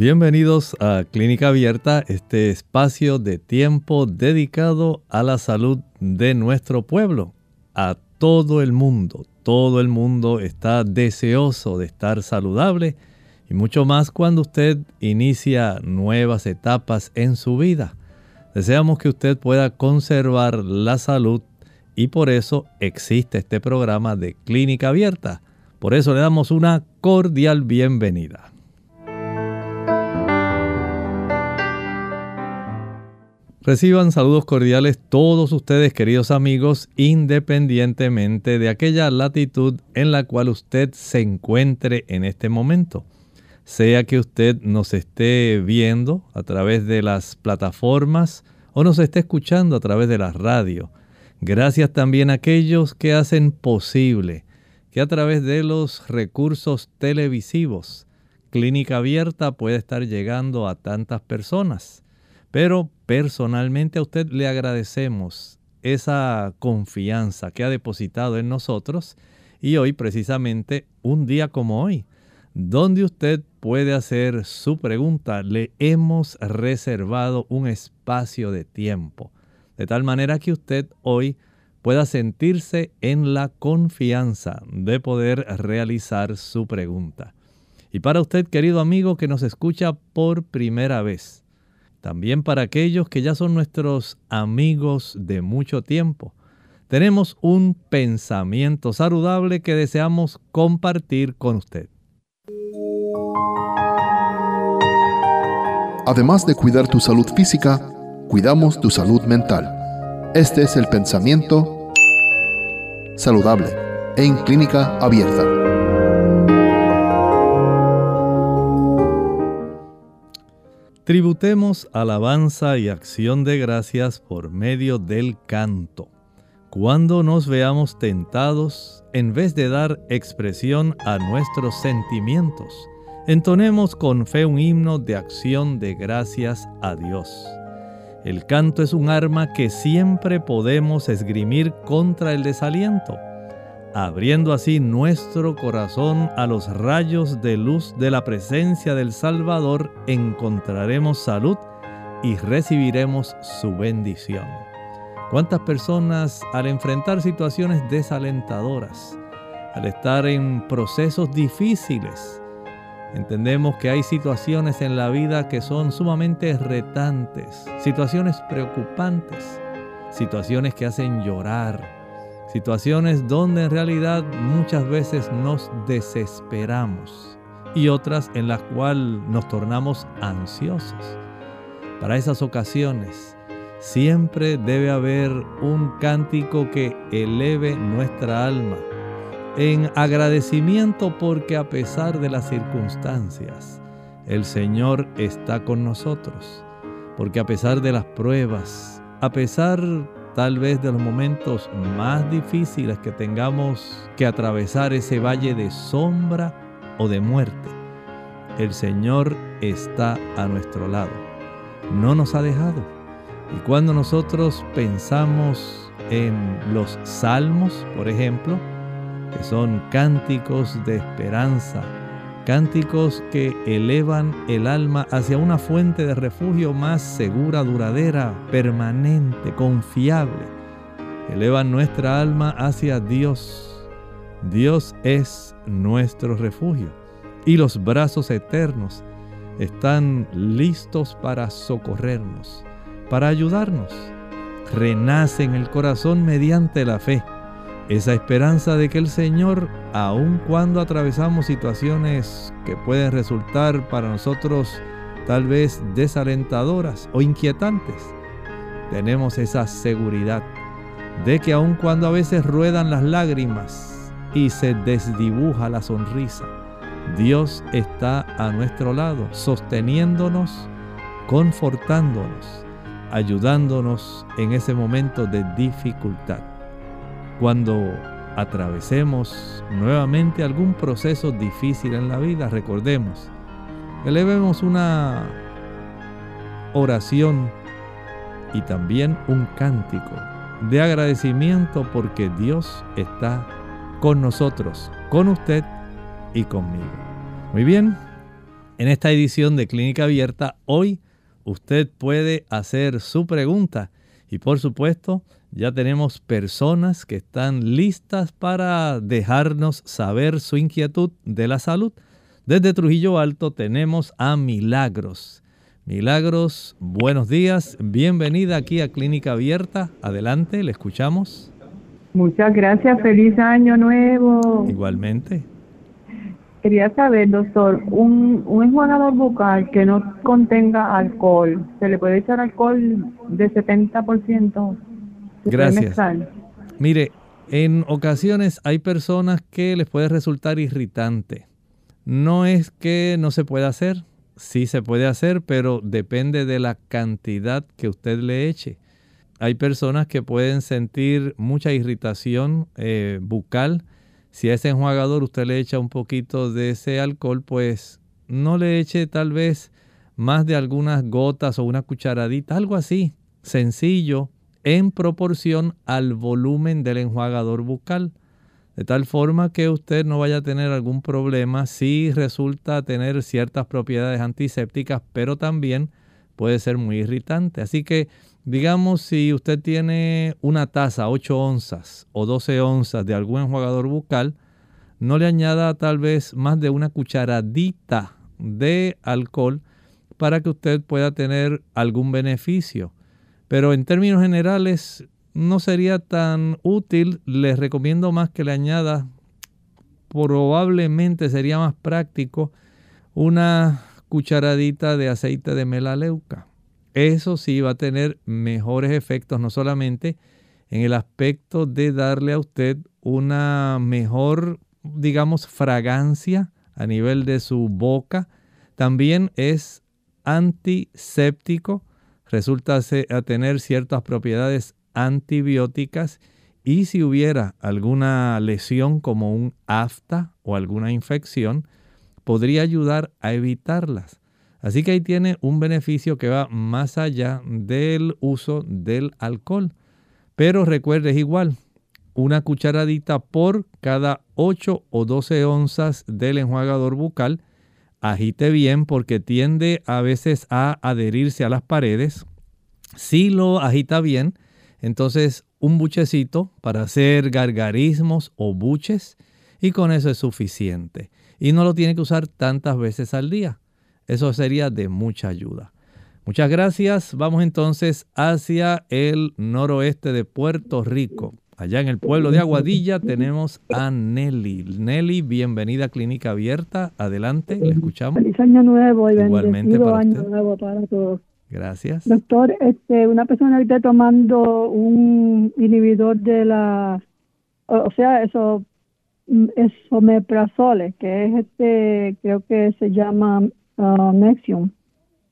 Bienvenidos a Clínica Abierta, este espacio de tiempo dedicado a la salud de nuestro pueblo, a todo el mundo. Todo el mundo está deseoso de estar saludable y mucho más cuando usted inicia nuevas etapas en su vida. Deseamos que usted pueda conservar la salud y por eso existe este programa de Clínica Abierta. Por eso le damos una cordial bienvenida. Reciban saludos cordiales todos ustedes, queridos amigos, independientemente de aquella latitud en la cual usted se encuentre en este momento. Sea que usted nos esté viendo a través de las plataformas o nos esté escuchando a través de la radio. Gracias también a aquellos que hacen posible que a través de los recursos televisivos Clínica Abierta pueda estar llegando a tantas personas. Pero personalmente a usted le agradecemos esa confianza que ha depositado en nosotros y hoy precisamente un día como hoy, donde usted puede hacer su pregunta, le hemos reservado un espacio de tiempo, de tal manera que usted hoy pueda sentirse en la confianza de poder realizar su pregunta. Y para usted, querido amigo que nos escucha por primera vez, también para aquellos que ya son nuestros amigos de mucho tiempo. Tenemos un pensamiento saludable que deseamos compartir con usted. Además de cuidar tu salud física, cuidamos tu salud mental. Este es el pensamiento saludable en clínica abierta. Tributemos alabanza y acción de gracias por medio del canto. Cuando nos veamos tentados, en vez de dar expresión a nuestros sentimientos, entonemos con fe un himno de acción de gracias a Dios. El canto es un arma que siempre podemos esgrimir contra el desaliento abriendo así nuestro corazón a los rayos de luz de la presencia del Salvador, encontraremos salud y recibiremos su bendición. ¿Cuántas personas al enfrentar situaciones desalentadoras, al estar en procesos difíciles, entendemos que hay situaciones en la vida que son sumamente retantes, situaciones preocupantes, situaciones que hacen llorar, situaciones donde en realidad muchas veces nos desesperamos y otras en las cuales nos tornamos ansiosos. Para esas ocasiones siempre debe haber un cántico que eleve nuestra alma en agradecimiento porque a pesar de las circunstancias, el Señor está con nosotros. Porque a pesar de las pruebas, a pesar tal vez de los momentos más difíciles que tengamos que atravesar ese valle de sombra o de muerte, el Señor está a nuestro lado. No nos ha dejado. Y cuando nosotros pensamos en los salmos, por ejemplo, que son cánticos de esperanza, cánticos que elevan el alma hacia una fuente de refugio más segura, duradera, permanente, confiable. Elevan nuestra alma hacia Dios. Dios es nuestro refugio y los brazos eternos están listos para socorrernos, para ayudarnos. Renace en el corazón mediante la fe esa esperanza de que el Señor, aun cuando atravesamos situaciones que pueden resultar para nosotros tal vez desalentadoras o inquietantes, tenemos esa seguridad de que aun cuando a veces ruedan las lágrimas y se desdibuja la sonrisa. Dios está a nuestro lado, sosteniéndonos, confortándonos, ayudándonos en ese momento de dificultad. Cuando atravesemos nuevamente algún proceso difícil en la vida, recordemos, elevemos una oración y también un cántico de agradecimiento porque Dios está con nosotros, con usted y conmigo. Muy bien, en esta edición de Clínica Abierta, hoy usted puede hacer su pregunta y por supuesto ya tenemos personas que están listas para dejarnos saber su inquietud de la salud. Desde Trujillo Alto tenemos a Milagros. Milagros, buenos días, bienvenida aquí a Clínica Abierta. Adelante, le escuchamos. Muchas gracias, feliz año nuevo. Igualmente. Quería saber, doctor, un, un enjuagador bucal que no contenga alcohol, ¿se le puede echar alcohol de 70%? Gracias. Mire, en ocasiones hay personas que les puede resultar irritante. No es que no se pueda hacer, sí se puede hacer, pero depende de la cantidad que usted le eche. Hay personas que pueden sentir mucha irritación eh, bucal. Si a ese enjuagador usted le echa un poquito de ese alcohol, pues no le eche tal vez más de algunas gotas o una cucharadita, algo así, sencillo, en proporción al volumen del enjuagador bucal. De tal forma que usted no vaya a tener algún problema si resulta tener ciertas propiedades antisépticas, pero también puede ser muy irritante. Así que digamos si usted tiene una taza 8 onzas o 12 onzas de algún enjuagador bucal, no le añada tal vez más de una cucharadita de alcohol para que usted pueda tener algún beneficio. Pero en términos generales no sería tan útil. Les recomiendo más que le añada, probablemente sería más práctico, una cucharadita de aceite de melaleuca. Eso sí va a tener mejores efectos, no solamente en el aspecto de darle a usted una mejor, digamos, fragancia a nivel de su boca, también es antiséptico resulta a tener ciertas propiedades antibióticas y si hubiera alguna lesión como un afta o alguna infección, podría ayudar a evitarlas. Así que ahí tiene un beneficio que va más allá del uso del alcohol. Pero recuerde, es igual, una cucharadita por cada 8 o 12 onzas del enjuagador bucal agite bien porque tiende a veces a adherirse a las paredes. Si lo agita bien, entonces un buchecito para hacer gargarismos o buches y con eso es suficiente. Y no lo tiene que usar tantas veces al día. Eso sería de mucha ayuda. Muchas gracias. Vamos entonces hacia el noroeste de Puerto Rico. Allá en el pueblo de Aguadilla tenemos a Nelly. Nelly, bienvenida a Clínica Abierta. Adelante, le escuchamos. Feliz año nuevo y Igualmente para año nuevo para todos. Gracias. Doctor, este, una persona que esté tomando un inhibidor de la, o sea, eso, mm, esomeprazole, que es este, creo que se llama uh, Nexium,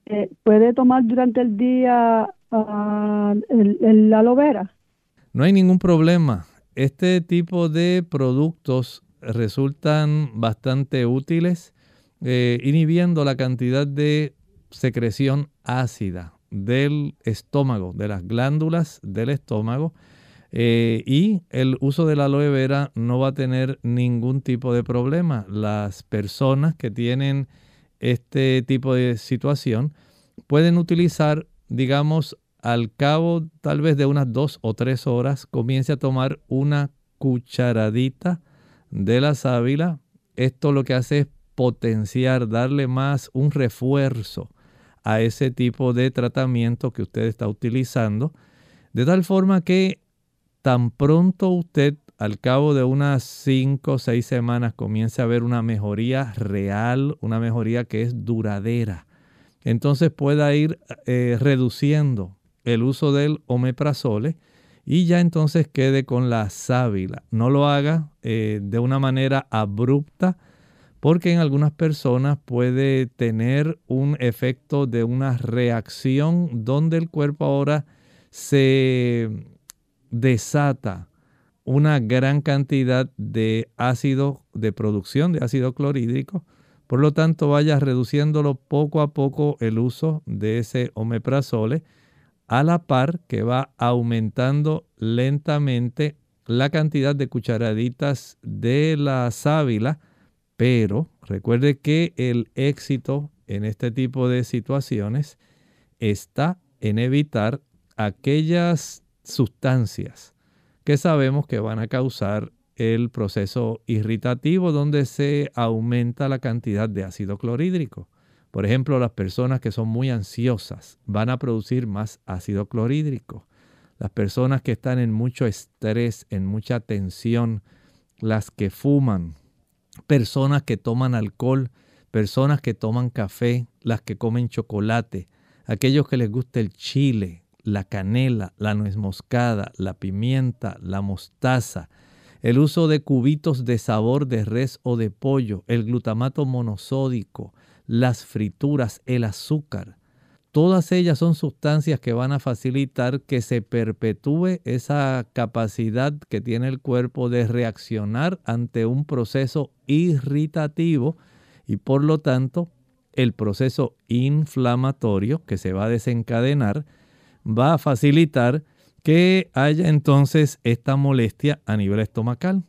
eh, ¿puede tomar durante el día uh, el, el aloe vera? No hay ningún problema. Este tipo de productos resultan bastante útiles, eh, inhibiendo la cantidad de secreción ácida del estómago, de las glándulas del estómago. Eh, y el uso de la aloe vera no va a tener ningún tipo de problema. Las personas que tienen este tipo de situación pueden utilizar, digamos, al cabo tal vez de unas dos o tres horas, comience a tomar una cucharadita de la sábila. Esto lo que hace es potenciar, darle más un refuerzo a ese tipo de tratamiento que usted está utilizando, de tal forma que tan pronto usted al cabo de unas 5 o 6 semanas comience a ver una mejoría real, una mejoría que es duradera, entonces pueda ir eh, reduciendo el uso del omeprazole y ya entonces quede con la sábila. No lo haga eh, de una manera abrupta porque en algunas personas puede tener un efecto de una reacción donde el cuerpo ahora se desata una gran cantidad de ácido, de producción de ácido clorhídrico. Por lo tanto, vaya reduciéndolo poco a poco el uso de ese omeprazole a la par que va aumentando lentamente la cantidad de cucharaditas de la sábila, pero recuerde que el éxito en este tipo de situaciones está en evitar aquellas sustancias que sabemos que van a causar el proceso irritativo donde se aumenta la cantidad de ácido clorhídrico. Por ejemplo, las personas que son muy ansiosas van a producir más ácido clorhídrico. Las personas que están en mucho estrés, en mucha tensión, las que fuman, personas que toman alcohol, personas que toman café, las que comen chocolate, aquellos que les gusta el chile, la canela, la nuez moscada, la pimienta, la mostaza, el uso de cubitos de sabor de res o de pollo, el glutamato monosódico, las frituras, el azúcar. Todas ellas son sustancias que van a facilitar que se perpetúe esa capacidad que tiene el cuerpo de reaccionar ante un proceso irritativo y por lo tanto el proceso inflamatorio que se va a desencadenar va a facilitar que haya entonces esta molestia a nivel estomacal.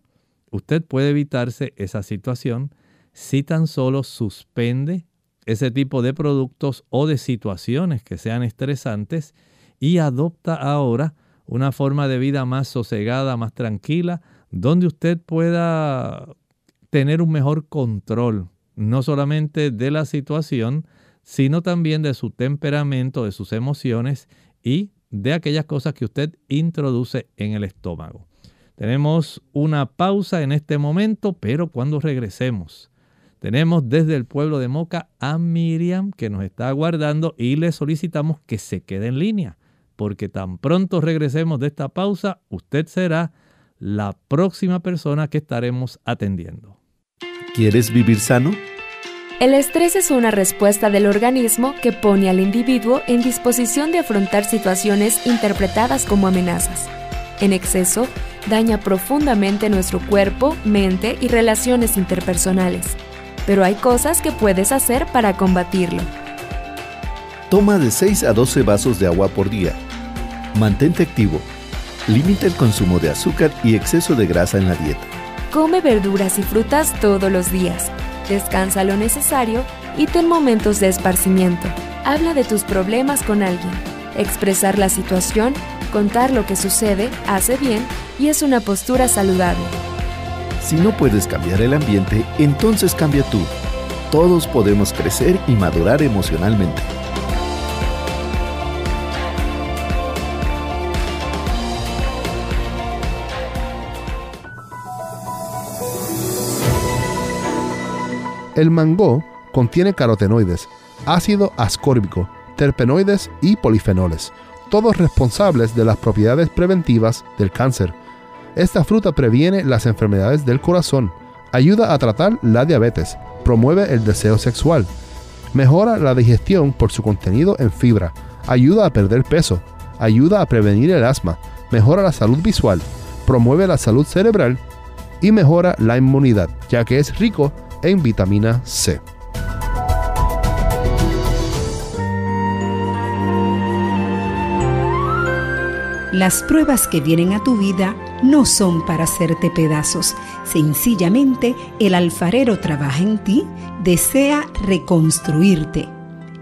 Usted puede evitarse esa situación si tan solo suspende ese tipo de productos o de situaciones que sean estresantes y adopta ahora una forma de vida más sosegada, más tranquila, donde usted pueda tener un mejor control, no solamente de la situación, sino también de su temperamento, de sus emociones y de aquellas cosas que usted introduce en el estómago. Tenemos una pausa en este momento, pero cuando regresemos tenemos desde el pueblo de Moca a Miriam que nos está aguardando y le solicitamos que se quede en línea, porque tan pronto regresemos de esta pausa, usted será la próxima persona que estaremos atendiendo. ¿Quieres vivir sano? El estrés es una respuesta del organismo que pone al individuo en disposición de afrontar situaciones interpretadas como amenazas. En exceso, daña profundamente nuestro cuerpo, mente y relaciones interpersonales pero hay cosas que puedes hacer para combatirlo. Toma de 6 a 12 vasos de agua por día. Mantente activo. Limita el consumo de azúcar y exceso de grasa en la dieta. Come verduras y frutas todos los días. Descansa lo necesario y ten momentos de esparcimiento. Habla de tus problemas con alguien. Expresar la situación, contar lo que sucede, hace bien y es una postura saludable. Si no puedes cambiar el ambiente, entonces cambia tú. Todos podemos crecer y madurar emocionalmente. El mango contiene carotenoides, ácido ascórbico, terpenoides y polifenoles, todos responsables de las propiedades preventivas del cáncer esta fruta previene las enfermedades del corazón, ayuda a tratar la diabetes, promueve el deseo sexual, mejora la digestión por su contenido en fibra, ayuda a perder peso, ayuda a prevenir el asma, mejora la salud visual, promueve la salud cerebral y mejora la inmunidad, ya que es rico en vitamina C. Las pruebas que vienen a tu vida no son para hacerte pedazos. Sencillamente, el alfarero trabaja en ti, desea reconstruirte.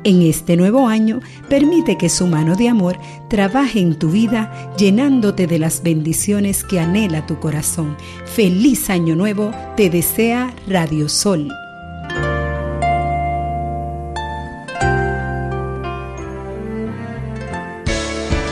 En este nuevo año, permite que su mano de amor trabaje en tu vida, llenándote de las bendiciones que anhela tu corazón. Feliz año nuevo, te desea Radio Sol.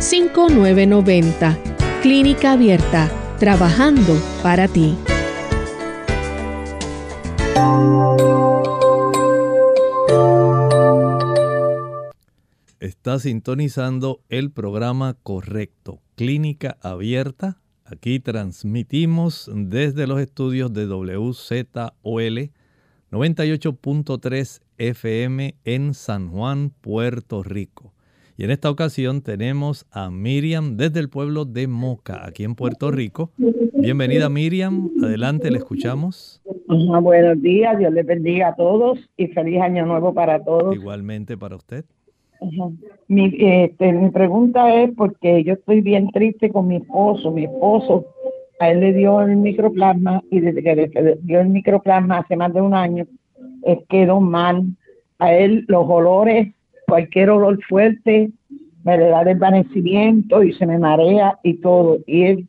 787-282-5990. Clínica Abierta, trabajando para ti. Está sintonizando el programa correcto, Clínica Abierta. Aquí transmitimos desde los estudios de WZOL 98.3 FM en San Juan, Puerto Rico. Y en esta ocasión tenemos a Miriam desde el pueblo de Moca, aquí en Puerto Rico. Bienvenida Miriam, adelante, le escuchamos. buenos días, Dios les bendiga a todos y feliz año nuevo para todos. Igualmente para usted. Mi, este, mi pregunta es porque yo estoy bien triste con mi esposo. Mi esposo, a él le dio el microplasma y desde que le dio el microplasma hace más de un año, quedó mal. A él los olores cualquier olor fuerte me le da desvanecimiento y se me marea y todo. Y él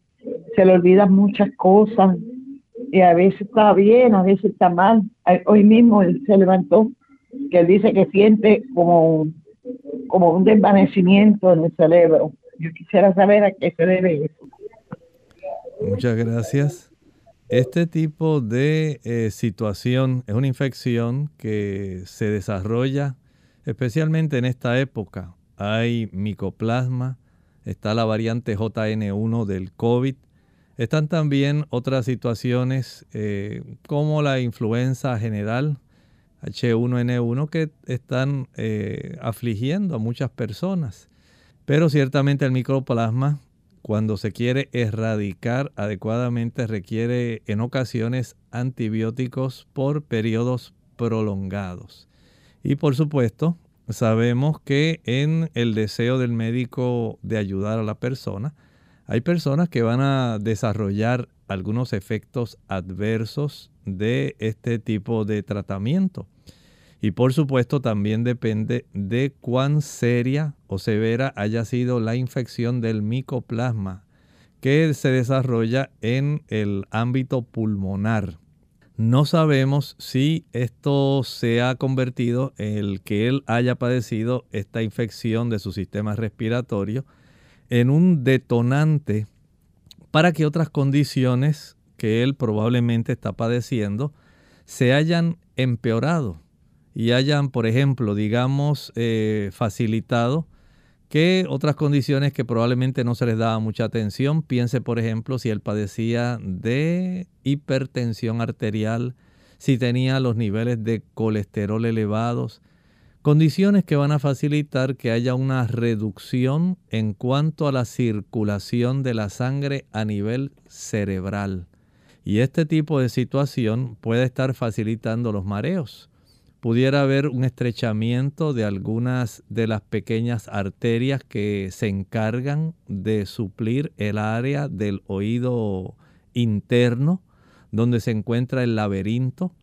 se le olvidan muchas cosas y a veces está bien, a veces está mal. Hoy mismo él se levantó, que él dice que siente como, como un desvanecimiento en el cerebro. Yo quisiera saber a qué se debe eso. Muchas gracias. Este tipo de eh, situación es una infección que se desarrolla especialmente en esta época. Hay micoplasma, está la variante JN1 del COVID, están también otras situaciones eh, como la influenza general, H1N1, que están eh, afligiendo a muchas personas. Pero ciertamente el micoplasma, cuando se quiere erradicar adecuadamente, requiere en ocasiones antibióticos por periodos prolongados. Y por supuesto, sabemos que en el deseo del médico de ayudar a la persona, hay personas que van a desarrollar algunos efectos adversos de este tipo de tratamiento. Y por supuesto también depende de cuán seria o severa haya sido la infección del micoplasma que se desarrolla en el ámbito pulmonar. No sabemos si esto se ha convertido en el que él haya padecido esta infección de su sistema respiratorio en un detonante para que otras condiciones que él probablemente está padeciendo se hayan empeorado y hayan, por ejemplo, digamos, eh, facilitado que otras condiciones que probablemente no se les daba mucha atención. Piense, por ejemplo, si él padecía de hipertensión arterial, si tenía los niveles de colesterol elevados, condiciones que van a facilitar que haya una reducción en cuanto a la circulación de la sangre a nivel cerebral. Y este tipo de situación puede estar facilitando los mareos pudiera haber un estrechamiento de algunas de las pequeñas arterias que se encargan de suplir el área del oído interno donde se encuentra el laberinto.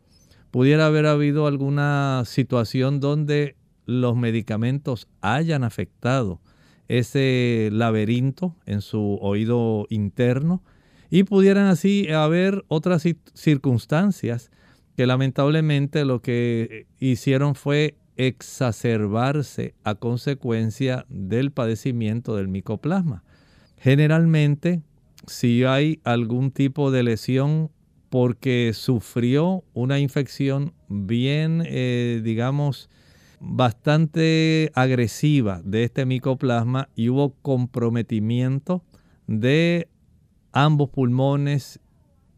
Pudiera haber habido alguna situación donde los medicamentos hayan afectado ese laberinto en su oído interno y pudieran así haber otras circunstancias que lamentablemente lo que hicieron fue exacerbarse a consecuencia del padecimiento del micoplasma. Generalmente, si hay algún tipo de lesión porque sufrió una infección bien, eh, digamos, bastante agresiva de este micoplasma y hubo comprometimiento de ambos pulmones,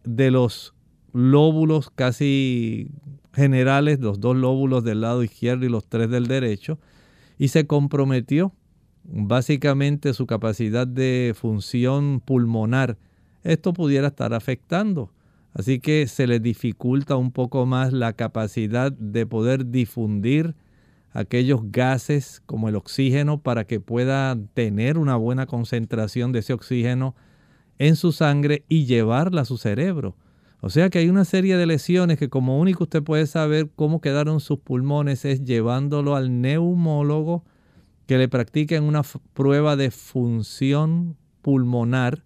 de los lóbulos casi generales, los dos lóbulos del lado izquierdo y los tres del derecho, y se comprometió básicamente su capacidad de función pulmonar. Esto pudiera estar afectando. Así que se le dificulta un poco más la capacidad de poder difundir aquellos gases como el oxígeno para que pueda tener una buena concentración de ese oxígeno en su sangre y llevarla a su cerebro. O sea que hay una serie de lesiones que como único usted puede saber cómo quedaron sus pulmones es llevándolo al neumólogo que le practiquen una prueba de función pulmonar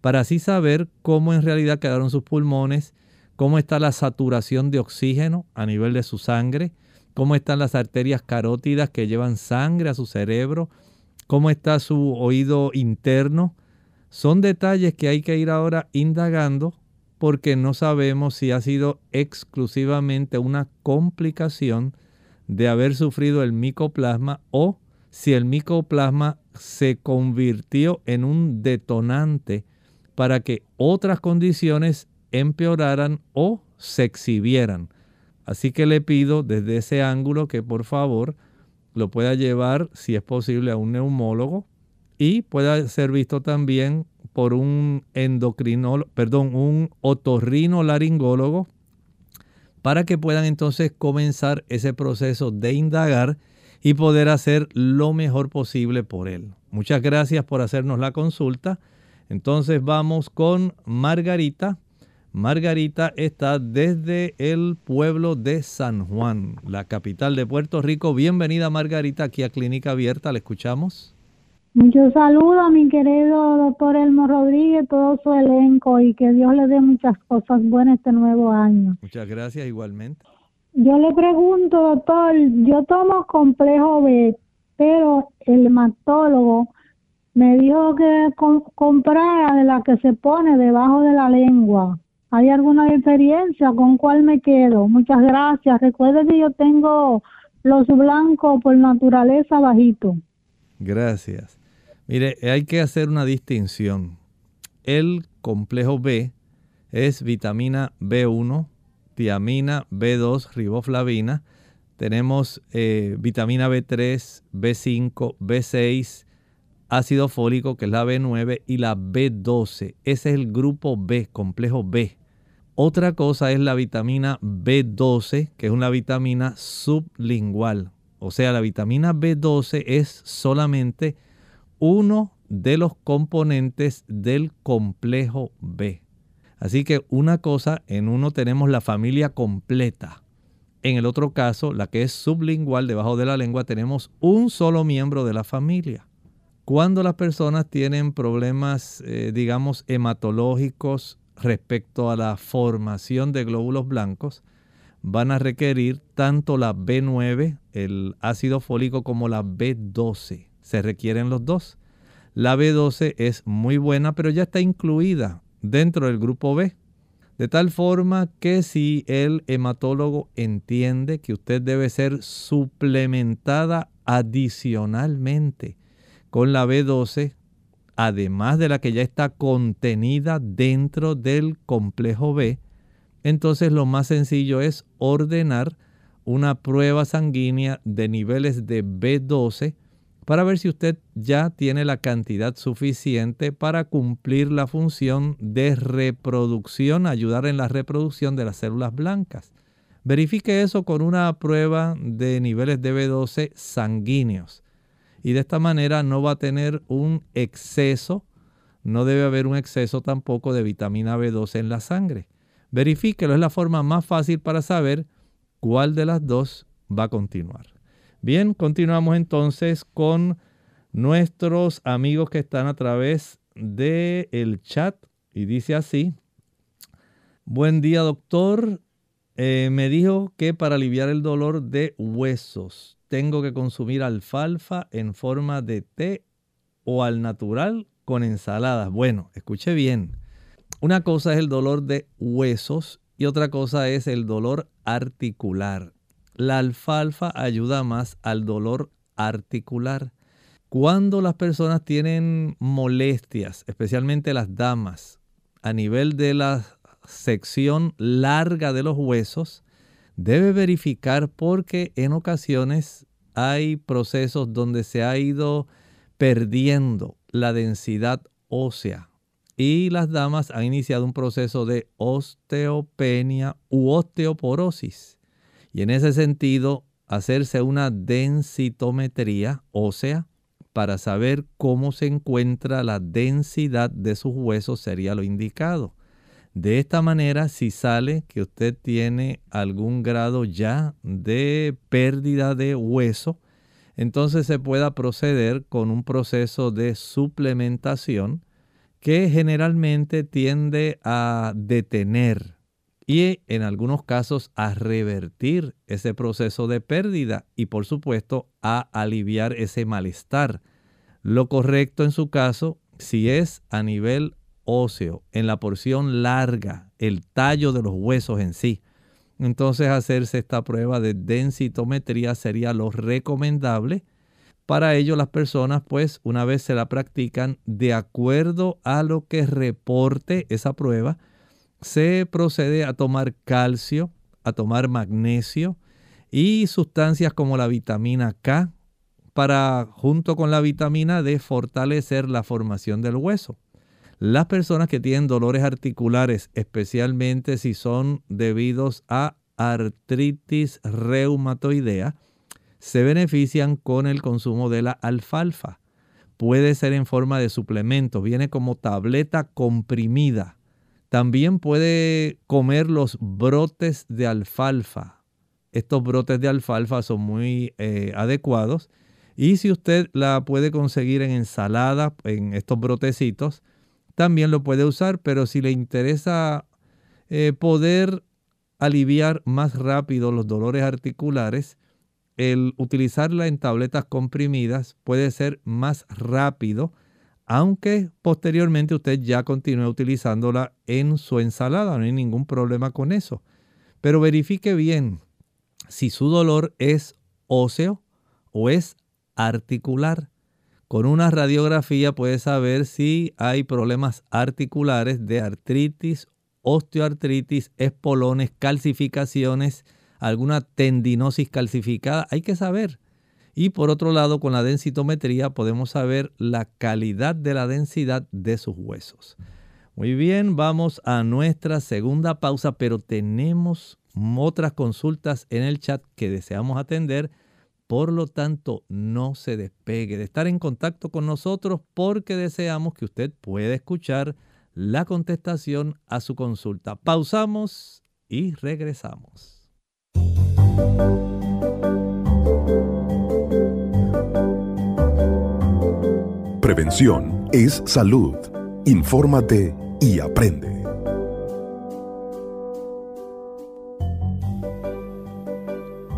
para así saber cómo en realidad quedaron sus pulmones, cómo está la saturación de oxígeno a nivel de su sangre, cómo están las arterias carótidas que llevan sangre a su cerebro, cómo está su oído interno. Son detalles que hay que ir ahora indagando porque no sabemos si ha sido exclusivamente una complicación de haber sufrido el micoplasma o si el micoplasma se convirtió en un detonante para que otras condiciones empeoraran o se exhibieran. Así que le pido desde ese ángulo que por favor lo pueda llevar, si es posible, a un neumólogo y pueda ser visto también por un endocrinólogo, perdón, un otorrinolaringólogo para que puedan entonces comenzar ese proceso de indagar y poder hacer lo mejor posible por él. Muchas gracias por hacernos la consulta. Entonces vamos con Margarita. Margarita está desde el pueblo de San Juan, la capital de Puerto Rico. Bienvenida Margarita aquí a Clínica Abierta, le escuchamos. Muchos saludos a mi querido doctor Elmo Rodríguez, todo su elenco y que Dios le dé muchas cosas buenas este nuevo año. Muchas gracias igualmente. Yo le pregunto, doctor, yo tomo complejo B, pero el hematólogo me dijo que comprara de la que se pone debajo de la lengua. ¿Hay alguna diferencia? ¿Con cuál me quedo? Muchas gracias. Recuerde que yo tengo los blancos por naturaleza bajito. Gracias. Mire, hay que hacer una distinción. El complejo B es vitamina B1, tiamina, B2, riboflavina. Tenemos eh, vitamina B3, B5, B6, ácido fólico, que es la B9, y la B12. Ese es el grupo B, complejo B. Otra cosa es la vitamina B12, que es una vitamina sublingual. O sea, la vitamina B12 es solamente uno de los componentes del complejo B. Así que una cosa, en uno tenemos la familia completa. En el otro caso, la que es sublingual, debajo de la lengua, tenemos un solo miembro de la familia. Cuando las personas tienen problemas, eh, digamos, hematológicos respecto a la formación de glóbulos blancos, van a requerir tanto la B9, el ácido fólico, como la B12. Se requieren los dos. La B12 es muy buena, pero ya está incluida dentro del grupo B. De tal forma que si el hematólogo entiende que usted debe ser suplementada adicionalmente con la B12, además de la que ya está contenida dentro del complejo B, entonces lo más sencillo es ordenar una prueba sanguínea de niveles de B12 para ver si usted ya tiene la cantidad suficiente para cumplir la función de reproducción, ayudar en la reproducción de las células blancas. Verifique eso con una prueba de niveles de B12 sanguíneos y de esta manera no va a tener un exceso, no debe haber un exceso tampoco de vitamina B12 en la sangre. Verifíquelo, es la forma más fácil para saber cuál de las dos va a continuar. Bien, continuamos entonces con nuestros amigos que están a través del el chat y dice así, buen día doctor, eh, me dijo que para aliviar el dolor de huesos tengo que consumir alfalfa en forma de té o al natural con ensaladas. Bueno, escuche bien. Una cosa es el dolor de huesos y otra cosa es el dolor articular. La alfalfa ayuda más al dolor articular. Cuando las personas tienen molestias, especialmente las damas, a nivel de la sección larga de los huesos, debe verificar porque en ocasiones hay procesos donde se ha ido perdiendo la densidad ósea y las damas han iniciado un proceso de osteopenia u osteoporosis. Y en ese sentido, hacerse una densitometría ósea para saber cómo se encuentra la densidad de sus huesos sería lo indicado. De esta manera, si sale que usted tiene algún grado ya de pérdida de hueso, entonces se pueda proceder con un proceso de suplementación que generalmente tiende a detener y en algunos casos a revertir ese proceso de pérdida y por supuesto a aliviar ese malestar. Lo correcto en su caso, si es a nivel óseo, en la porción larga, el tallo de los huesos en sí, entonces hacerse esta prueba de densitometría sería lo recomendable. Para ello las personas pues una vez se la practican de acuerdo a lo que reporte esa prueba, se procede a tomar calcio, a tomar magnesio y sustancias como la vitamina K para junto con la vitamina D fortalecer la formación del hueso. Las personas que tienen dolores articulares, especialmente si son debidos a artritis reumatoidea, se benefician con el consumo de la alfalfa. Puede ser en forma de suplemento, viene como tableta comprimida. También puede comer los brotes de alfalfa. Estos brotes de alfalfa son muy eh, adecuados. Y si usted la puede conseguir en ensalada, en estos brotecitos, también lo puede usar, pero si le interesa eh, poder aliviar más rápido los dolores articulares, el utilizarla en tabletas comprimidas puede ser más rápido, aunque posteriormente usted ya continúe utilizándola en su ensalada, no hay ningún problema con eso. Pero verifique bien si su dolor es óseo o es articular. Con una radiografía puede saber si hay problemas articulares de artritis, osteoartritis, espolones, calcificaciones, alguna tendinosis calcificada. Hay que saber. Y por otro lado, con la densitometría podemos saber la calidad de la densidad de sus huesos. Muy bien, vamos a nuestra segunda pausa, pero tenemos otras consultas en el chat que deseamos atender por lo tanto, no se despegue de estar en contacto con nosotros porque deseamos que usted pueda escuchar la contestación a su consulta. Pausamos y regresamos. Prevención es salud. Infórmate y aprende.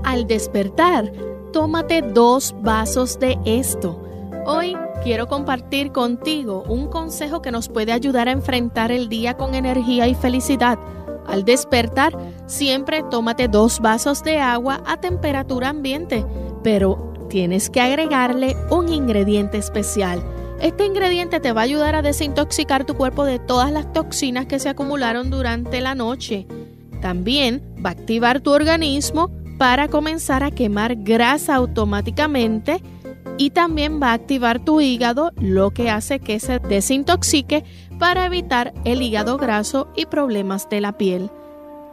Al despertar, tómate dos vasos de esto. Hoy quiero compartir contigo un consejo que nos puede ayudar a enfrentar el día con energía y felicidad. Al despertar, siempre tómate dos vasos de agua a temperatura ambiente, pero tienes que agregarle un ingrediente especial. Este ingrediente te va a ayudar a desintoxicar tu cuerpo de todas las toxinas que se acumularon durante la noche. También va a activar tu organismo para comenzar a quemar grasa automáticamente y también va a activar tu hígado, lo que hace que se desintoxique para evitar el hígado graso y problemas de la piel.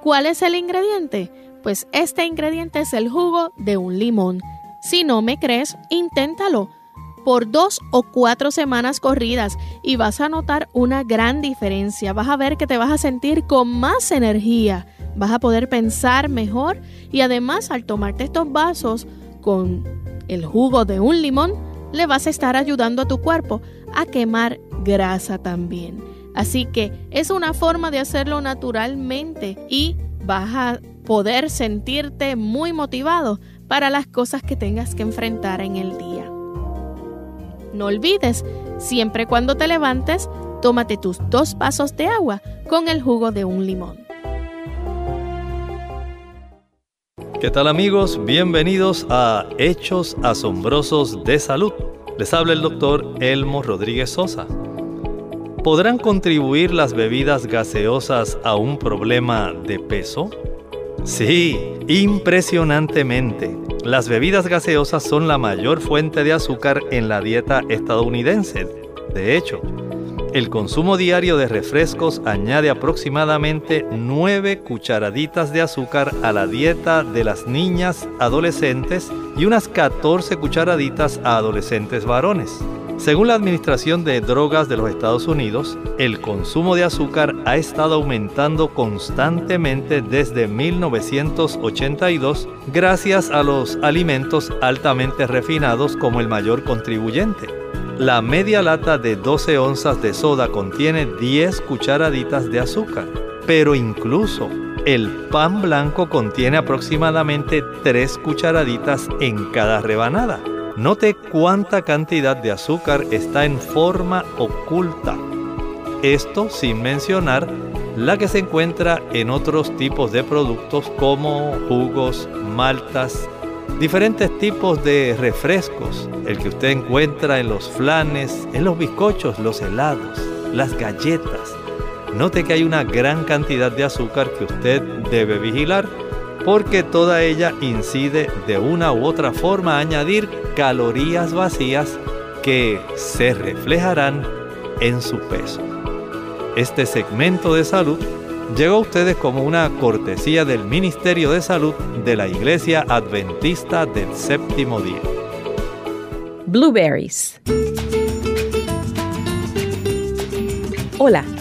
¿Cuál es el ingrediente? Pues este ingrediente es el jugo de un limón. Si no me crees, inténtalo por dos o cuatro semanas corridas y vas a notar una gran diferencia. Vas a ver que te vas a sentir con más energía vas a poder pensar mejor y además al tomarte estos vasos con el jugo de un limón, le vas a estar ayudando a tu cuerpo a quemar grasa también. Así que es una forma de hacerlo naturalmente y vas a poder sentirte muy motivado para las cosas que tengas que enfrentar en el día. No olvides, siempre cuando te levantes, tómate tus dos vasos de agua con el jugo de un limón. ¿Qué tal amigos? Bienvenidos a Hechos Asombrosos de Salud. Les habla el doctor Elmo Rodríguez Sosa. ¿Podrán contribuir las bebidas gaseosas a un problema de peso? Sí, impresionantemente. Las bebidas gaseosas son la mayor fuente de azúcar en la dieta estadounidense. De hecho, el consumo diario de refrescos añade aproximadamente 9 cucharaditas de azúcar a la dieta de las niñas adolescentes y unas 14 cucharaditas a adolescentes varones. Según la Administración de Drogas de los Estados Unidos, el consumo de azúcar ha estado aumentando constantemente desde 1982 gracias a los alimentos altamente refinados como el mayor contribuyente. la media lata de 12 onzas de soda contiene 10 cucharaditas de azúcar, pero incluso el pan blanco contiene aproximadamente 3 cucharaditas en cada rebanada. Note cuánta cantidad de azúcar está en forma oculta. Esto sin mencionar la que se encuentra en otros tipos de productos como jugos, maltas, diferentes tipos de refrescos, el que usted encuentra en los flanes, en los bizcochos, los helados, las galletas. Note que hay una gran cantidad de azúcar que usted debe vigilar porque toda ella incide de una u otra forma a añadir calorías vacías que se reflejarán en su peso. Este segmento de salud llegó a ustedes como una cortesía del Ministerio de Salud de la Iglesia Adventista del Séptimo Día. Blueberries. Hola,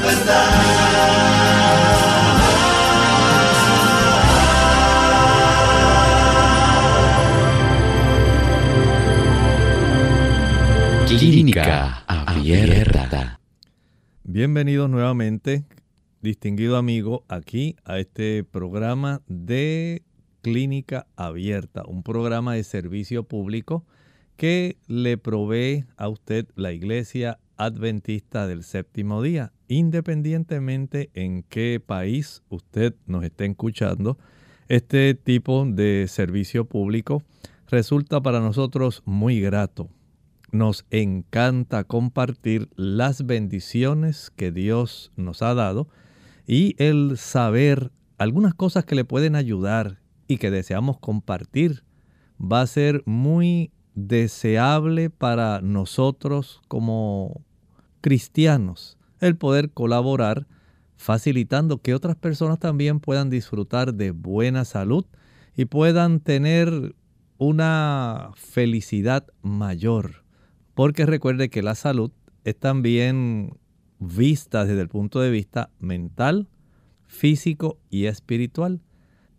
verdad. Clínica Abierta. Bienvenidos nuevamente, distinguido amigo, aquí a este programa de Clínica Abierta, un programa de servicio público que le provee a usted la Iglesia Adventista del Séptimo Día, independientemente en qué país usted nos esté escuchando. Este tipo de servicio público resulta para nosotros muy grato nos encanta compartir las bendiciones que Dios nos ha dado y el saber algunas cosas que le pueden ayudar y que deseamos compartir va a ser muy deseable para nosotros como cristianos el poder colaborar facilitando que otras personas también puedan disfrutar de buena salud y puedan tener una felicidad mayor porque recuerde que la salud es también vista desde el punto de vista mental, físico y espiritual.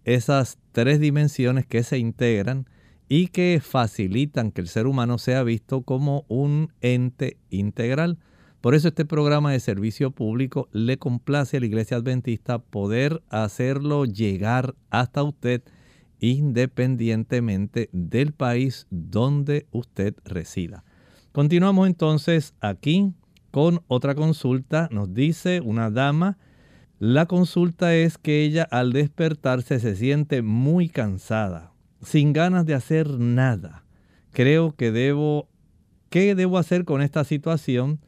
Esas tres dimensiones que se integran y que facilitan que el ser humano sea visto como un ente integral. Por eso este programa de servicio público le complace a la Iglesia Adventista poder hacerlo llegar hasta usted independientemente del país donde usted resida. Continuamos entonces aquí con otra consulta. Nos dice una dama, la consulta es que ella al despertarse se siente muy cansada, sin ganas de hacer nada. Creo que debo ¿qué debo hacer con esta situación?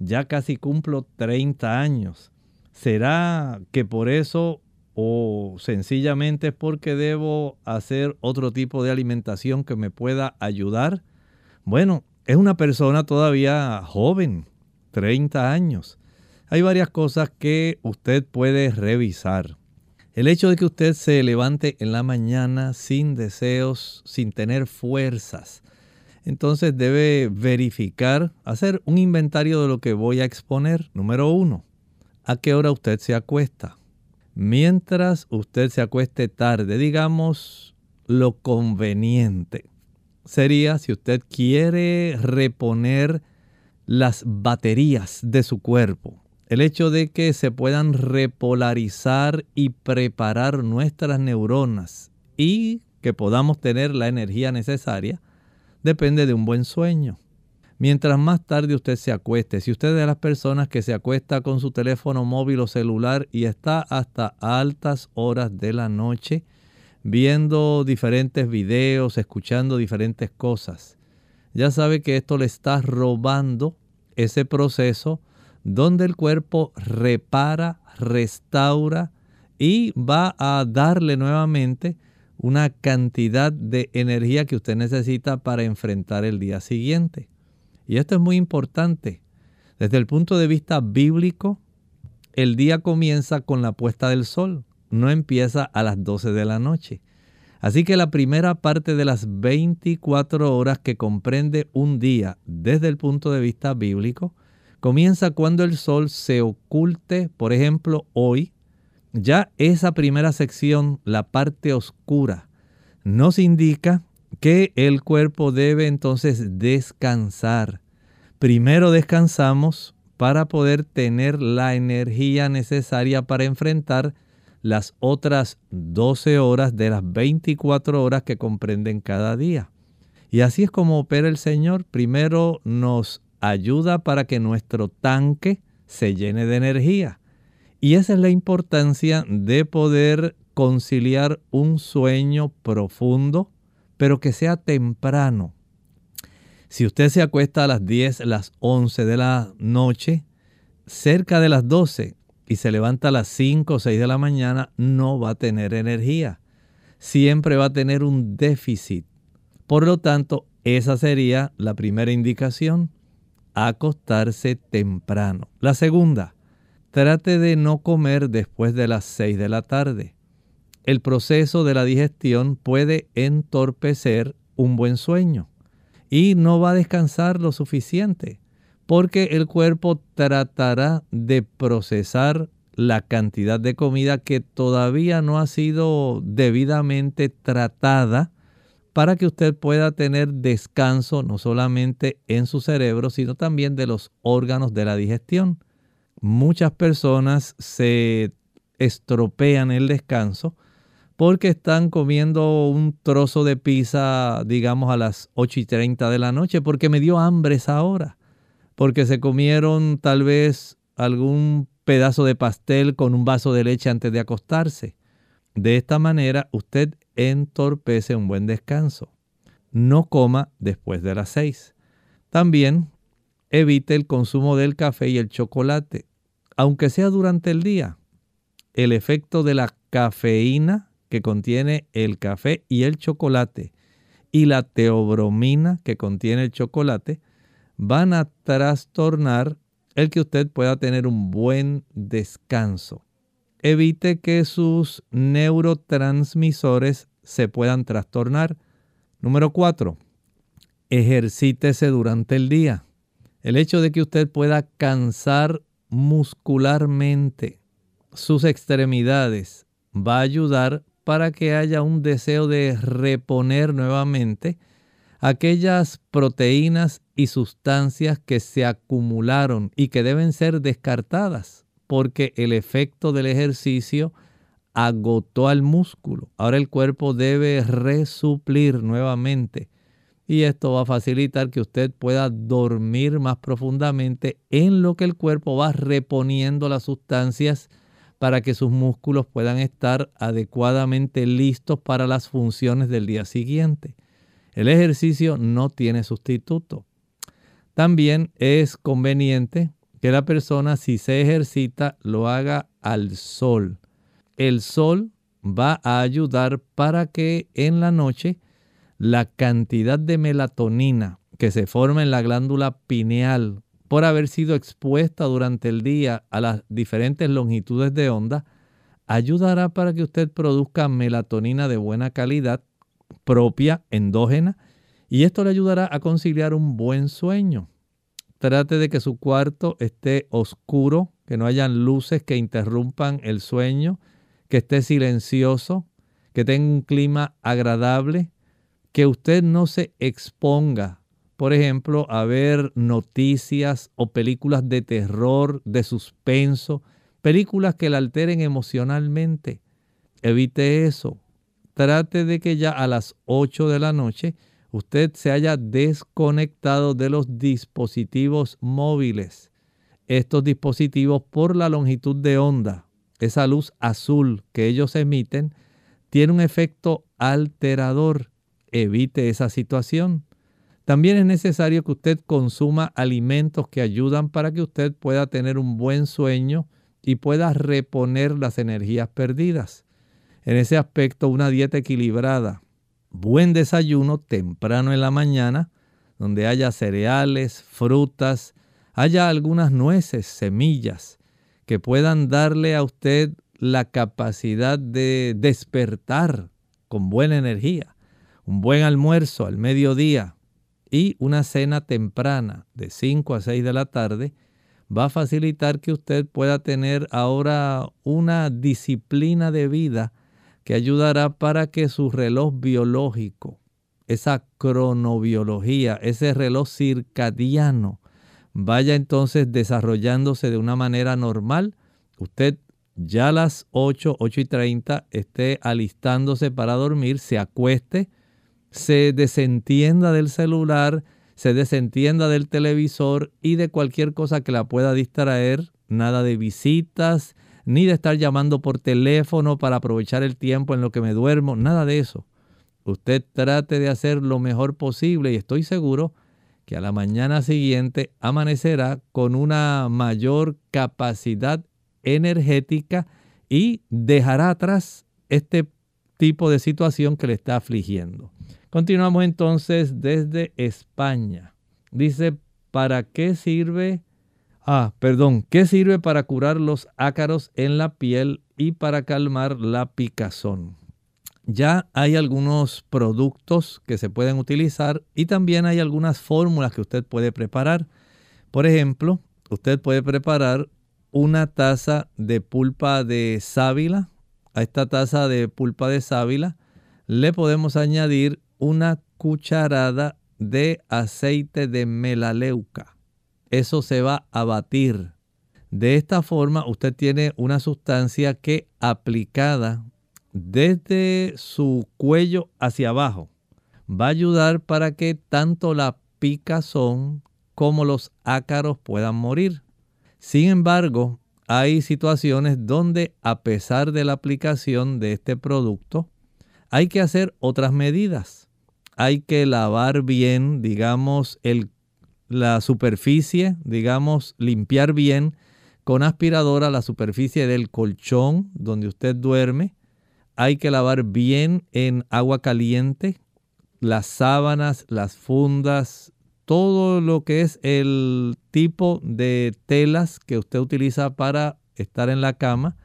Ya casi cumplo 30 años. ¿Será que por eso o sencillamente es porque debo hacer otro tipo de alimentación que me pueda ayudar? Bueno, es una persona todavía joven, 30 años. Hay varias cosas que usted puede revisar. El hecho de que usted se levante en la mañana sin deseos, sin tener fuerzas, entonces debe verificar, hacer un inventario de lo que voy a exponer. Número uno, ¿a qué hora usted se acuesta? Mientras usted se acueste tarde, digamos lo conveniente sería si usted quiere reponer las baterías de su cuerpo. El hecho de que se puedan repolarizar y preparar nuestras neuronas y que podamos tener la energía necesaria depende de un buen sueño. Mientras más tarde usted se acueste, si usted es de las personas que se acuesta con su teléfono móvil o celular y está hasta altas horas de la noche, viendo diferentes videos, escuchando diferentes cosas, ya sabe que esto le está robando ese proceso donde el cuerpo repara, restaura y va a darle nuevamente una cantidad de energía que usted necesita para enfrentar el día siguiente. Y esto es muy importante. Desde el punto de vista bíblico, el día comienza con la puesta del sol no empieza a las 12 de la noche. Así que la primera parte de las 24 horas que comprende un día desde el punto de vista bíblico comienza cuando el sol se oculte, por ejemplo, hoy. Ya esa primera sección, la parte oscura, nos indica que el cuerpo debe entonces descansar. Primero descansamos para poder tener la energía necesaria para enfrentar las otras 12 horas de las 24 horas que comprenden cada día. Y así es como opera el Señor. Primero nos ayuda para que nuestro tanque se llene de energía. Y esa es la importancia de poder conciliar un sueño profundo, pero que sea temprano. Si usted se acuesta a las 10, las 11 de la noche, cerca de las 12, y se levanta a las 5 o 6 de la mañana, no va a tener energía. Siempre va a tener un déficit. Por lo tanto, esa sería la primera indicación, acostarse temprano. La segunda, trate de no comer después de las 6 de la tarde. El proceso de la digestión puede entorpecer un buen sueño y no va a descansar lo suficiente porque el cuerpo tratará de procesar la cantidad de comida que todavía no ha sido debidamente tratada para que usted pueda tener descanso no solamente en su cerebro, sino también de los órganos de la digestión. Muchas personas se estropean el descanso porque están comiendo un trozo de pizza, digamos, a las 8 y 30 de la noche, porque me dio hambre esa hora porque se comieron tal vez algún pedazo de pastel con un vaso de leche antes de acostarse. De esta manera usted entorpece un buen descanso. No coma después de las seis. También evite el consumo del café y el chocolate, aunque sea durante el día. El efecto de la cafeína que contiene el café y el chocolate y la teobromina que contiene el chocolate van a trastornar el que usted pueda tener un buen descanso. Evite que sus neurotransmisores se puedan trastornar. Número cuatro, ejercítese durante el día. El hecho de que usted pueda cansar muscularmente sus extremidades va a ayudar para que haya un deseo de reponer nuevamente aquellas proteínas y sustancias que se acumularon y que deben ser descartadas porque el efecto del ejercicio agotó al músculo. Ahora el cuerpo debe resuplir nuevamente y esto va a facilitar que usted pueda dormir más profundamente en lo que el cuerpo va reponiendo las sustancias para que sus músculos puedan estar adecuadamente listos para las funciones del día siguiente. El ejercicio no tiene sustituto. También es conveniente que la persona si se ejercita lo haga al sol. El sol va a ayudar para que en la noche la cantidad de melatonina que se forma en la glándula pineal por haber sido expuesta durante el día a las diferentes longitudes de onda, ayudará para que usted produzca melatonina de buena calidad, propia, endógena, y esto le ayudará a conciliar un buen sueño. Trate de que su cuarto esté oscuro, que no hayan luces que interrumpan el sueño, que esté silencioso, que tenga un clima agradable, que usted no se exponga por ejemplo, a ver noticias o películas de terror, de suspenso, películas que la alteren emocionalmente. Evite eso. Trate de que ya a las 8 de la noche usted se haya desconectado de los dispositivos móviles. Estos dispositivos por la longitud de onda, esa luz azul que ellos emiten, tiene un efecto alterador. Evite esa situación. También es necesario que usted consuma alimentos que ayudan para que usted pueda tener un buen sueño y pueda reponer las energías perdidas. En ese aspecto, una dieta equilibrada, buen desayuno temprano en la mañana, donde haya cereales, frutas, haya algunas nueces, semillas, que puedan darle a usted la capacidad de despertar con buena energía. Un buen almuerzo al mediodía, y una cena temprana de 5 a 6 de la tarde va a facilitar que usted pueda tener ahora una disciplina de vida que ayudará para que su reloj biológico, esa cronobiología, ese reloj circadiano, vaya entonces desarrollándose de una manera normal. Usted ya a las 8, 8 y 30 esté alistándose para dormir, se acueste, se desentienda del celular, se desentienda del televisor y de cualquier cosa que la pueda distraer, nada de visitas, ni de estar llamando por teléfono para aprovechar el tiempo en lo que me duermo, nada de eso. Usted trate de hacer lo mejor posible y estoy seguro que a la mañana siguiente amanecerá con una mayor capacidad energética y dejará atrás este tipo de situación que le está afligiendo. Continuamos entonces desde España. Dice, ¿para qué sirve? Ah, perdón, ¿qué sirve para curar los ácaros en la piel y para calmar la picazón? Ya hay algunos productos que se pueden utilizar y también hay algunas fórmulas que usted puede preparar. Por ejemplo, usted puede preparar una taza de pulpa de sábila. A esta taza de pulpa de sábila le podemos añadir una cucharada de aceite de melaleuca. Eso se va a batir. De esta forma usted tiene una sustancia que aplicada desde su cuello hacia abajo va a ayudar para que tanto la picazón como los ácaros puedan morir. Sin embargo, hay situaciones donde a pesar de la aplicación de este producto, hay que hacer otras medidas hay que lavar bien, digamos, el, la superficie, digamos, limpiar bien con aspiradora la superficie del colchón donde usted duerme. Hay que lavar bien en agua caliente las sábanas, las fundas, todo lo que es el tipo de telas que usted utiliza para estar en la cama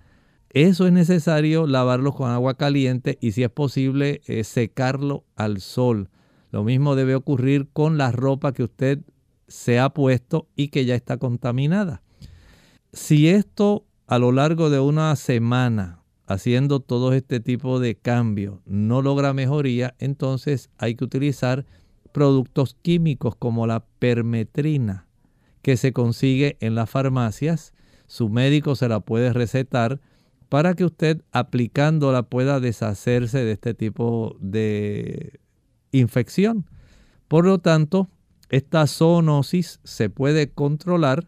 eso es necesario lavarlo con agua caliente y si es posible eh, secarlo al sol. Lo mismo debe ocurrir con la ropa que usted se ha puesto y que ya está contaminada. Si esto a lo largo de una semana, haciendo todo este tipo de cambios, no logra mejoría, entonces hay que utilizar productos químicos como la permetrina, que se consigue en las farmacias. Su médico se la puede recetar para que usted aplicándola pueda deshacerse de este tipo de infección. Por lo tanto, esta zoonosis se puede controlar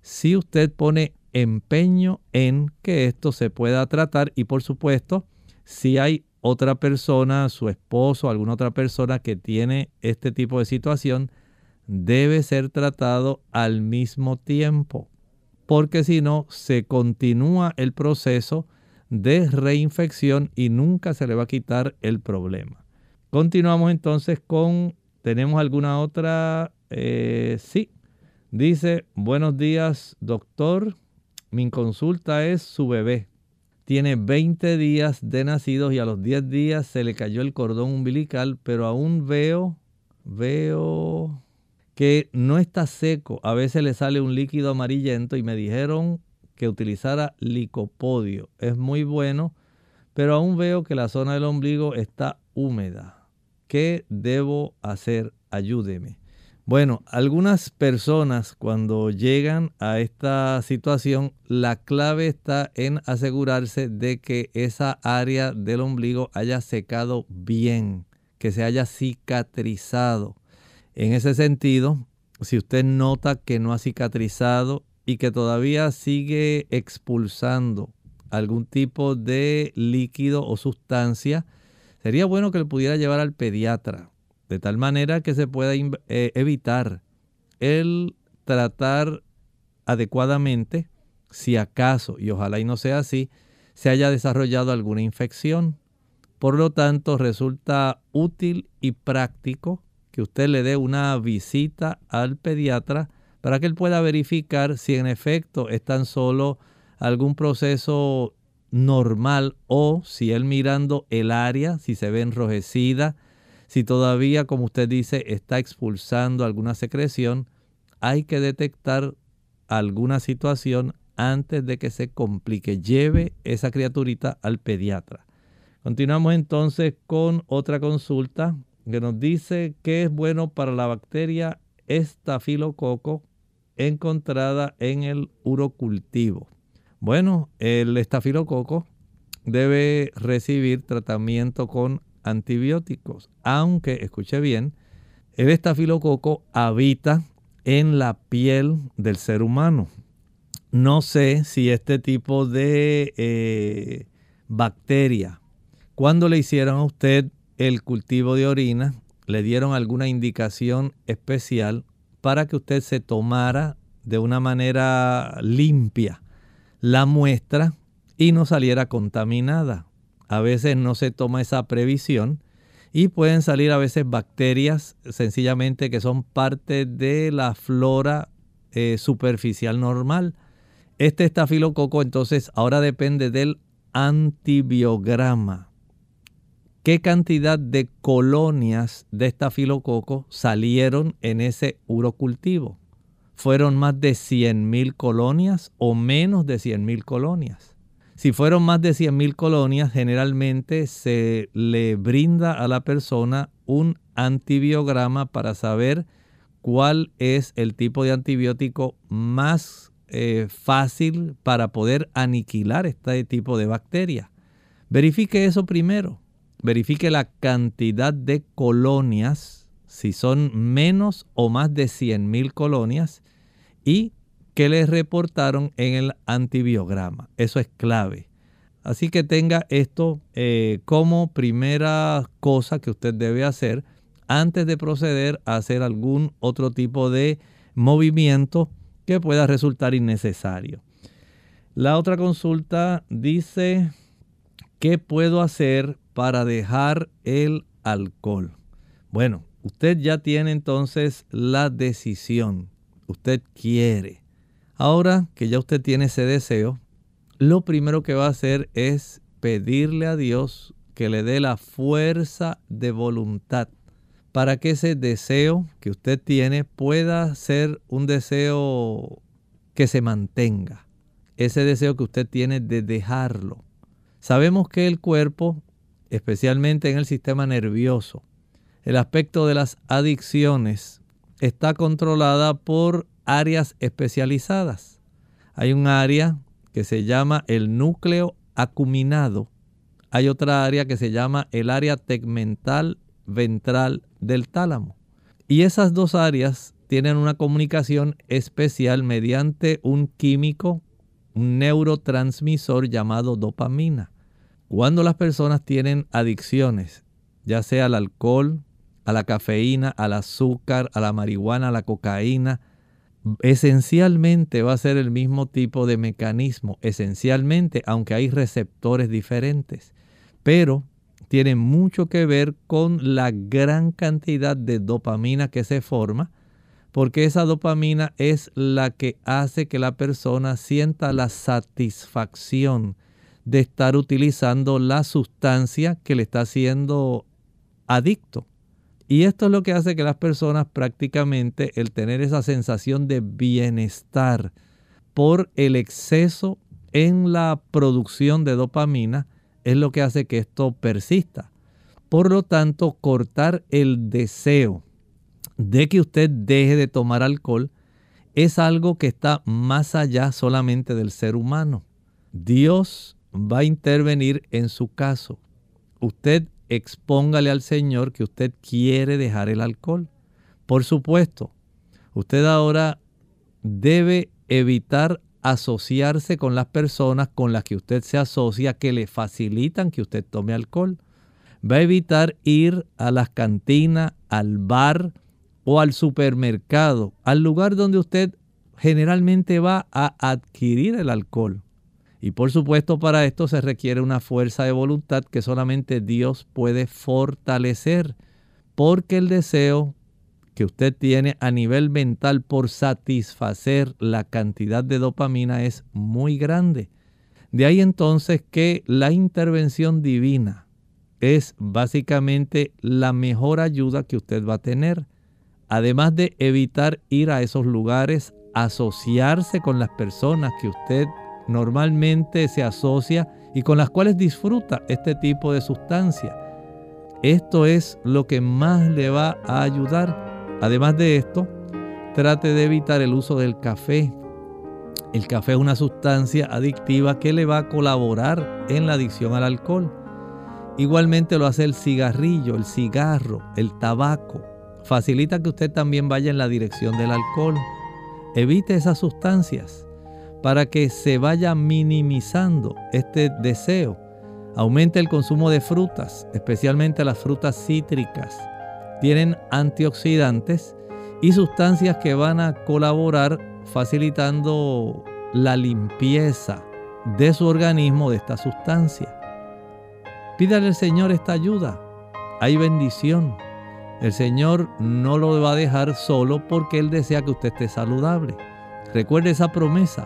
si usted pone empeño en que esto se pueda tratar y por supuesto, si hay otra persona, su esposo, alguna otra persona que tiene este tipo de situación, debe ser tratado al mismo tiempo, porque si no, se continúa el proceso de reinfección y nunca se le va a quitar el problema. Continuamos entonces con, ¿tenemos alguna otra? Eh, sí, dice, buenos días doctor, mi consulta es su bebé. Tiene 20 días de nacidos y a los 10 días se le cayó el cordón umbilical, pero aún veo, veo que no está seco. A veces le sale un líquido amarillento y me dijeron que utilizara licopodio. Es muy bueno, pero aún veo que la zona del ombligo está húmeda. ¿Qué debo hacer? Ayúdeme. Bueno, algunas personas cuando llegan a esta situación, la clave está en asegurarse de que esa área del ombligo haya secado bien, que se haya cicatrizado. En ese sentido, si usted nota que no ha cicatrizado y que todavía sigue expulsando algún tipo de líquido o sustancia, sería bueno que le pudiera llevar al pediatra, de tal manera que se pueda eh, evitar el tratar adecuadamente, si acaso, y ojalá y no sea así, se haya desarrollado alguna infección. Por lo tanto, resulta útil y práctico que usted le dé una visita al pediatra para que él pueda verificar si en efecto es tan solo algún proceso normal o si él mirando el área, si se ve enrojecida, si todavía, como usted dice, está expulsando alguna secreción, hay que detectar alguna situación antes de que se complique. Lleve esa criaturita al pediatra. Continuamos entonces con otra consulta que nos dice que es bueno para la bacteria estafilococo encontrada en el urocultivo. Bueno, el estafilococo debe recibir tratamiento con antibióticos, aunque, escuche bien, el estafilococo habita en la piel del ser humano. No sé si este tipo de eh, bacteria, cuando le hicieron a usted el cultivo de orina, le dieron alguna indicación especial para que usted se tomara de una manera limpia la muestra y no saliera contaminada. A veces no se toma esa previsión y pueden salir a veces bacterias sencillamente que son parte de la flora eh, superficial normal. Este estafilococo entonces ahora depende del antibiograma qué cantidad de colonias de estafilococo salieron en ese urocultivo. ¿Fueron más de 100.000 colonias o menos de 100.000 colonias? Si fueron más de 100.000 colonias, generalmente se le brinda a la persona un antibiograma para saber cuál es el tipo de antibiótico más eh, fácil para poder aniquilar este tipo de bacteria. Verifique eso primero verifique la cantidad de colonias, si son menos o más de 100.000 colonias, y que les reportaron en el antibiograma. Eso es clave. Así que tenga esto eh, como primera cosa que usted debe hacer antes de proceder a hacer algún otro tipo de movimiento que pueda resultar innecesario. La otra consulta dice, ¿qué puedo hacer para dejar el alcohol? Bueno, usted ya tiene entonces la decisión. Usted quiere. Ahora que ya usted tiene ese deseo, lo primero que va a hacer es pedirle a Dios que le dé la fuerza de voluntad para que ese deseo que usted tiene pueda ser un deseo que se mantenga. Ese deseo que usted tiene de dejarlo. Sabemos que el cuerpo especialmente en el sistema nervioso. El aspecto de las adicciones está controlada por áreas especializadas. Hay un área que se llama el núcleo acuminado. Hay otra área que se llama el área tegmental ventral del tálamo. Y esas dos áreas tienen una comunicación especial mediante un químico, un neurotransmisor llamado dopamina. Cuando las personas tienen adicciones, ya sea al alcohol, a la cafeína, al azúcar, a la marihuana, a la cocaína, esencialmente va a ser el mismo tipo de mecanismo, esencialmente, aunque hay receptores diferentes, pero tiene mucho que ver con la gran cantidad de dopamina que se forma, porque esa dopamina es la que hace que la persona sienta la satisfacción de estar utilizando la sustancia que le está haciendo adicto. Y esto es lo que hace que las personas prácticamente el tener esa sensación de bienestar por el exceso en la producción de dopamina es lo que hace que esto persista. Por lo tanto, cortar el deseo de que usted deje de tomar alcohol es algo que está más allá solamente del ser humano. Dios va a intervenir en su caso. Usted expóngale al Señor que usted quiere dejar el alcohol. Por supuesto, usted ahora debe evitar asociarse con las personas con las que usted se asocia que le facilitan que usted tome alcohol. Va a evitar ir a las cantinas, al bar o al supermercado, al lugar donde usted generalmente va a adquirir el alcohol. Y por supuesto para esto se requiere una fuerza de voluntad que solamente Dios puede fortalecer, porque el deseo que usted tiene a nivel mental por satisfacer la cantidad de dopamina es muy grande. De ahí entonces que la intervención divina es básicamente la mejor ayuda que usted va a tener. Además de evitar ir a esos lugares, asociarse con las personas que usted normalmente se asocia y con las cuales disfruta este tipo de sustancia. Esto es lo que más le va a ayudar. Además de esto, trate de evitar el uso del café. El café es una sustancia adictiva que le va a colaborar en la adicción al alcohol. Igualmente lo hace el cigarrillo, el cigarro, el tabaco. Facilita que usted también vaya en la dirección del alcohol. Evite esas sustancias para que se vaya minimizando este deseo. Aumente el consumo de frutas, especialmente las frutas cítricas. Tienen antioxidantes y sustancias que van a colaborar facilitando la limpieza de su organismo de esta sustancia. Pídale al Señor esta ayuda. Hay bendición. El Señor no lo va a dejar solo porque Él desea que usted esté saludable. Recuerde esa promesa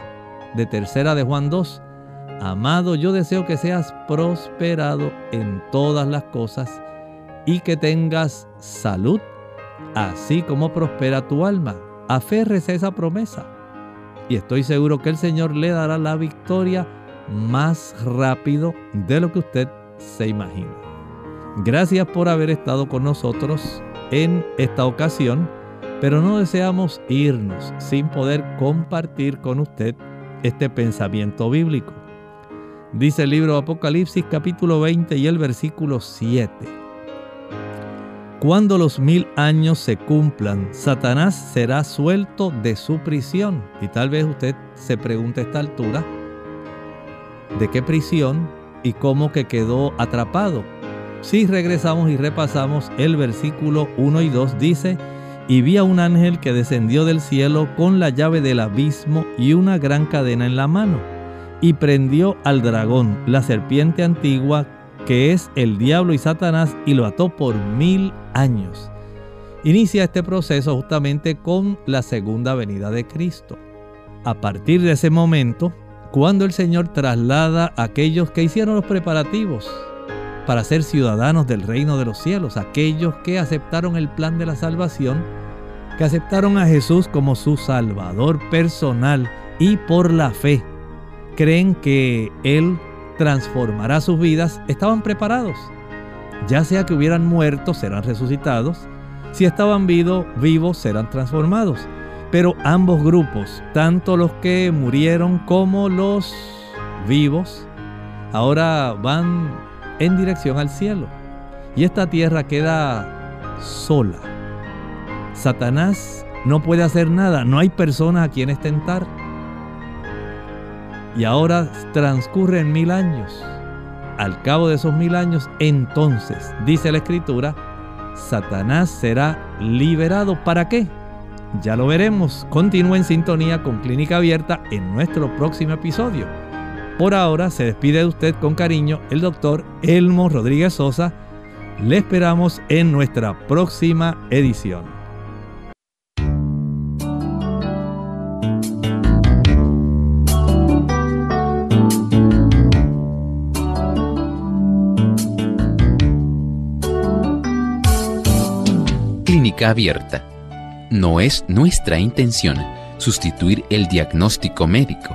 de tercera de Juan 2. Amado, yo deseo que seas prosperado en todas las cosas y que tengas salud, así como prospera tu alma. Aférrese a esa promesa. Y estoy seguro que el Señor le dará la victoria más rápido de lo que usted se imagina. Gracias por haber estado con nosotros en esta ocasión, pero no deseamos irnos sin poder compartir con usted este pensamiento bíblico. Dice el libro de Apocalipsis capítulo 20 y el versículo 7. Cuando los mil años se cumplan, Satanás será suelto de su prisión. Y tal vez usted se pregunte a esta altura, ¿de qué prisión y cómo que quedó atrapado? Si regresamos y repasamos el versículo 1 y 2, dice, y vi a un ángel que descendió del cielo con la llave del abismo y una gran cadena en la mano, y prendió al dragón, la serpiente antigua, que es el diablo y Satanás, y lo ató por mil años. Inicia este proceso justamente con la segunda venida de Cristo. A partir de ese momento, cuando el Señor traslada a aquellos que hicieron los preparativos para ser ciudadanos del reino de los cielos, aquellos que aceptaron el plan de la salvación, que aceptaron a Jesús como su Salvador personal y por la fe creen que Él transformará sus vidas, estaban preparados. Ya sea que hubieran muerto, serán resucitados. Si estaban vivos, serán transformados. Pero ambos grupos, tanto los que murieron como los vivos, ahora van en dirección al cielo. Y esta tierra queda sola. Satanás no puede hacer nada, no hay personas a quienes tentar. Y ahora transcurren mil años. Al cabo de esos mil años, entonces, dice la escritura, Satanás será liberado. ¿Para qué? Ya lo veremos. Continúe en sintonía con Clínica Abierta en nuestro próximo episodio. Por ahora se despide de usted con cariño el doctor Elmo Rodríguez Sosa. Le esperamos en nuestra próxima edición. Clínica Abierta. No es nuestra intención sustituir el diagnóstico médico